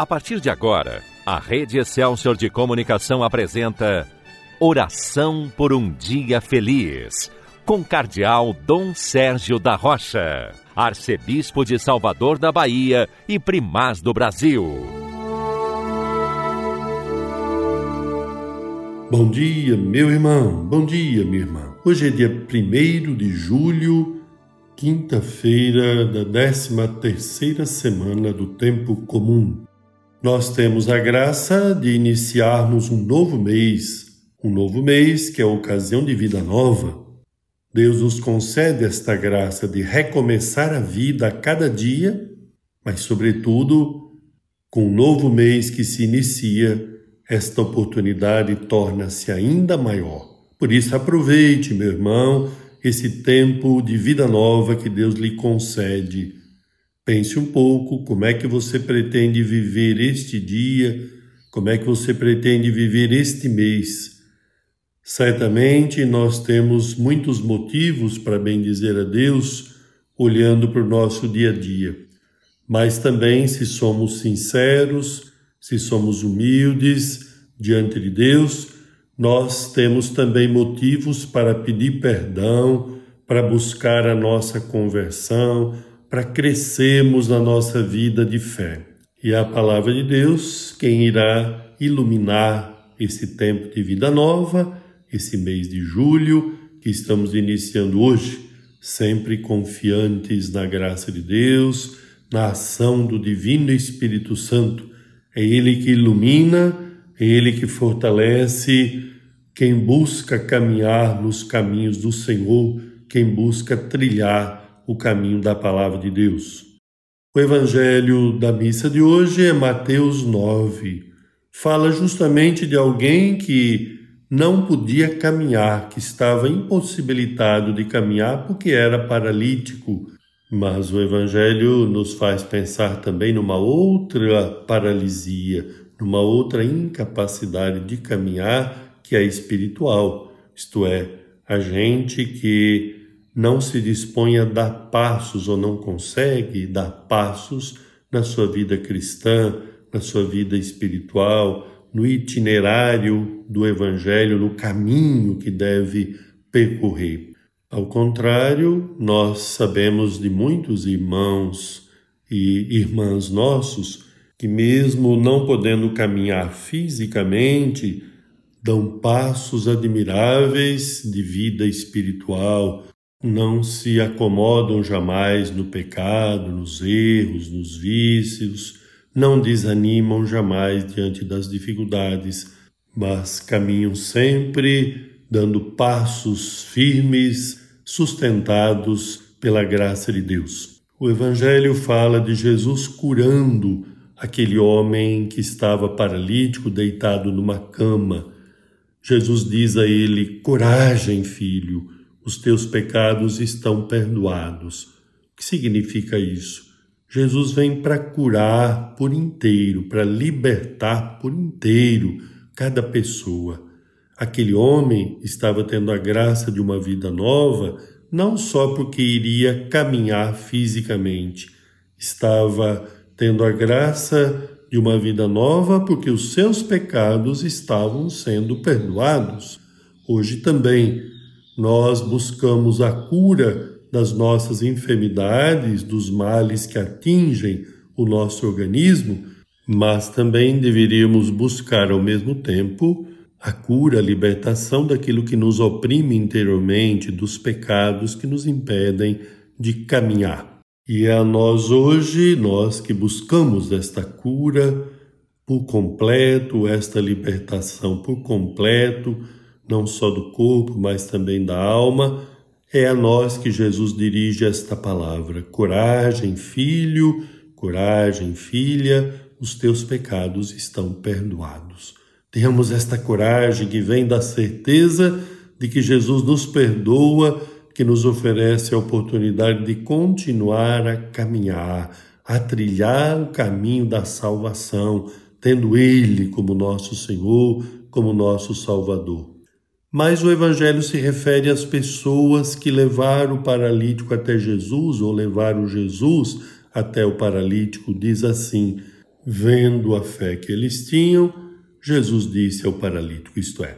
A partir de agora, a Rede Excelsior de Comunicação apresenta Oração por um Dia Feliz, com Cardeal Dom Sérgio da Rocha, Arcebispo de Salvador da Bahia e Primaz do Brasil. Bom dia, meu irmão, bom dia, minha irmã. Hoje é dia 1 de julho, quinta-feira da 13 terceira semana do Tempo Comum. Nós temos a graça de iniciarmos um novo mês, um novo mês que é ocasião de vida nova. Deus nos concede esta graça de recomeçar a vida a cada dia, mas, sobretudo, com um novo mês que se inicia, esta oportunidade torna-se ainda maior. Por isso, aproveite, meu irmão, esse tempo de vida nova que Deus lhe concede Pense um pouco como é que você pretende viver este dia, como é que você pretende viver este mês. Certamente nós temos muitos motivos para bendizer a Deus olhando para o nosso dia a dia. Mas também, se somos sinceros, se somos humildes diante de Deus, nós temos também motivos para pedir perdão, para buscar a nossa conversão, para crescermos na nossa vida de fé. E a palavra de Deus quem irá iluminar esse tempo de vida nova, esse mês de julho que estamos iniciando hoje, sempre confiantes na graça de Deus, na ação do Divino Espírito Santo. É Ele que ilumina, é Ele que fortalece quem busca caminhar nos caminhos do Senhor, quem busca trilhar o caminho da palavra de Deus. O evangelho da missa de hoje é Mateus 9. Fala justamente de alguém que não podia caminhar, que estava impossibilitado de caminhar porque era paralítico. Mas o evangelho nos faz pensar também numa outra paralisia, numa outra incapacidade de caminhar que é espiritual, isto é, a gente que não se dispõe a dar passos ou não consegue dar passos na sua vida cristã, na sua vida espiritual, no itinerário do Evangelho, no caminho que deve percorrer. Ao contrário, nós sabemos de muitos irmãos e irmãs nossos que, mesmo não podendo caminhar fisicamente, dão passos admiráveis de vida espiritual, não se acomodam jamais no pecado, nos erros, nos vícios, não desanimam jamais diante das dificuldades, mas caminham sempre dando passos firmes, sustentados pela graça de Deus. O Evangelho fala de Jesus curando aquele homem que estava paralítico, deitado numa cama. Jesus diz a ele: Coragem, filho os teus pecados estão perdoados. O que significa isso? Jesus vem para curar por inteiro, para libertar por inteiro cada pessoa. Aquele homem estava tendo a graça de uma vida nova, não só porque iria caminhar fisicamente, estava tendo a graça de uma vida nova porque os seus pecados estavam sendo perdoados. Hoje também nós buscamos a cura das nossas enfermidades, dos males que atingem o nosso organismo, mas também deveríamos buscar ao mesmo tempo a cura, a libertação daquilo que nos oprime interiormente, dos pecados que nos impedem de caminhar. E é a nós hoje, nós que buscamos esta cura por completo, esta libertação por completo, não só do corpo, mas também da alma, é a nós que Jesus dirige esta palavra: coragem, filho, coragem, filha, os teus pecados estão perdoados. Tenhamos esta coragem que vem da certeza de que Jesus nos perdoa, que nos oferece a oportunidade de continuar a caminhar, a trilhar o caminho da salvação, tendo Ele como nosso Senhor, como nosso Salvador. Mas o Evangelho se refere às pessoas que levaram o paralítico até Jesus ou levaram Jesus até o paralítico. Diz assim: Vendo a fé que eles tinham, Jesus disse ao paralítico, isto é,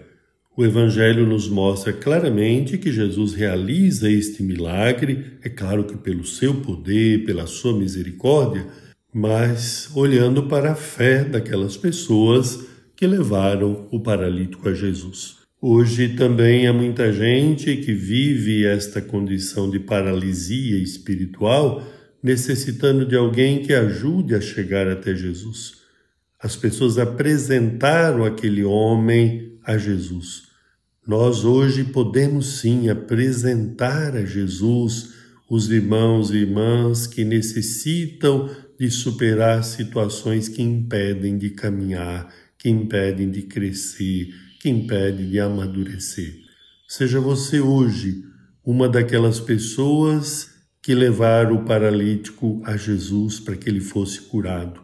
o Evangelho nos mostra claramente que Jesus realiza este milagre, é claro que pelo seu poder, pela sua misericórdia, mas olhando para a fé daquelas pessoas que levaram o paralítico a Jesus. Hoje também há muita gente que vive esta condição de paralisia espiritual, necessitando de alguém que ajude a chegar até Jesus. As pessoas apresentaram aquele homem a Jesus. Nós hoje podemos sim apresentar a Jesus os irmãos e irmãs que necessitam de superar situações que impedem de caminhar, que impedem de crescer, que impedem de amadurecer. Seja você hoje uma daquelas pessoas que levaram o paralítico a Jesus para que ele fosse curado.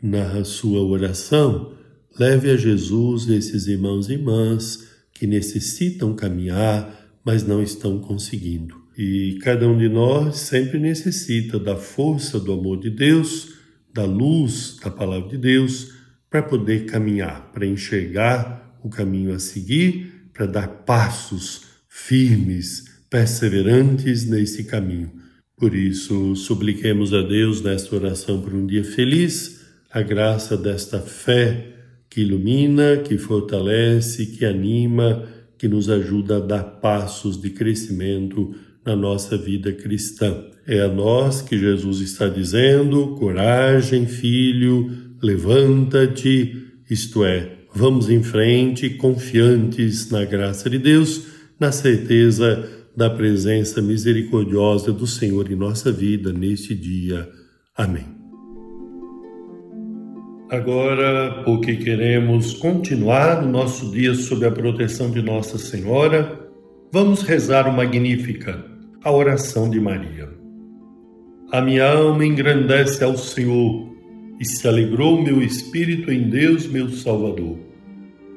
Na sua oração, leve a Jesus esses irmãos e irmãs que necessitam caminhar, mas não estão conseguindo. E cada um de nós sempre necessita da força do amor de Deus, da luz da palavra de Deus, para poder caminhar, para enxergar o caminho a seguir, para dar passos firmes, perseverantes nesse caminho. Por isso, supliquemos a Deus nesta oração por um dia feliz, a graça desta fé que ilumina, que fortalece, que anima, que nos ajuda a dar passos de crescimento na nossa vida cristã. É a nós que Jesus está dizendo: coragem, filho, levanta-te, isto é, vamos em frente, confiantes na graça de Deus, na certeza da presença misericordiosa do Senhor em nossa vida neste dia. Amém. Agora, porque queremos continuar o nosso dia sob a proteção de Nossa Senhora, vamos rezar o Magnífica, a oração de Maria. A minha alma engrandece ao Senhor e se alegrou meu espírito em Deus, meu Salvador,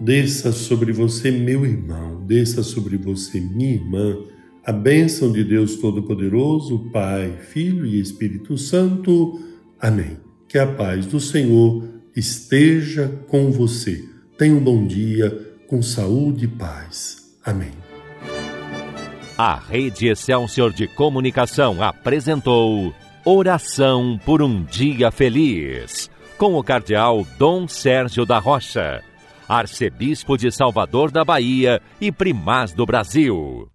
Desça sobre você, meu irmão, desça sobre você, minha irmã, a bênção de Deus Todo-Poderoso, Pai, Filho e Espírito Santo. Amém. Que a paz do Senhor esteja com você. Tenha um bom dia, com saúde e paz. Amém. A Rede Excelsior de Comunicação apresentou Oração por um Dia Feliz, com o Cardeal Dom Sérgio da Rocha, Arcebispo de Salvador da Bahia e Primaz do Brasil.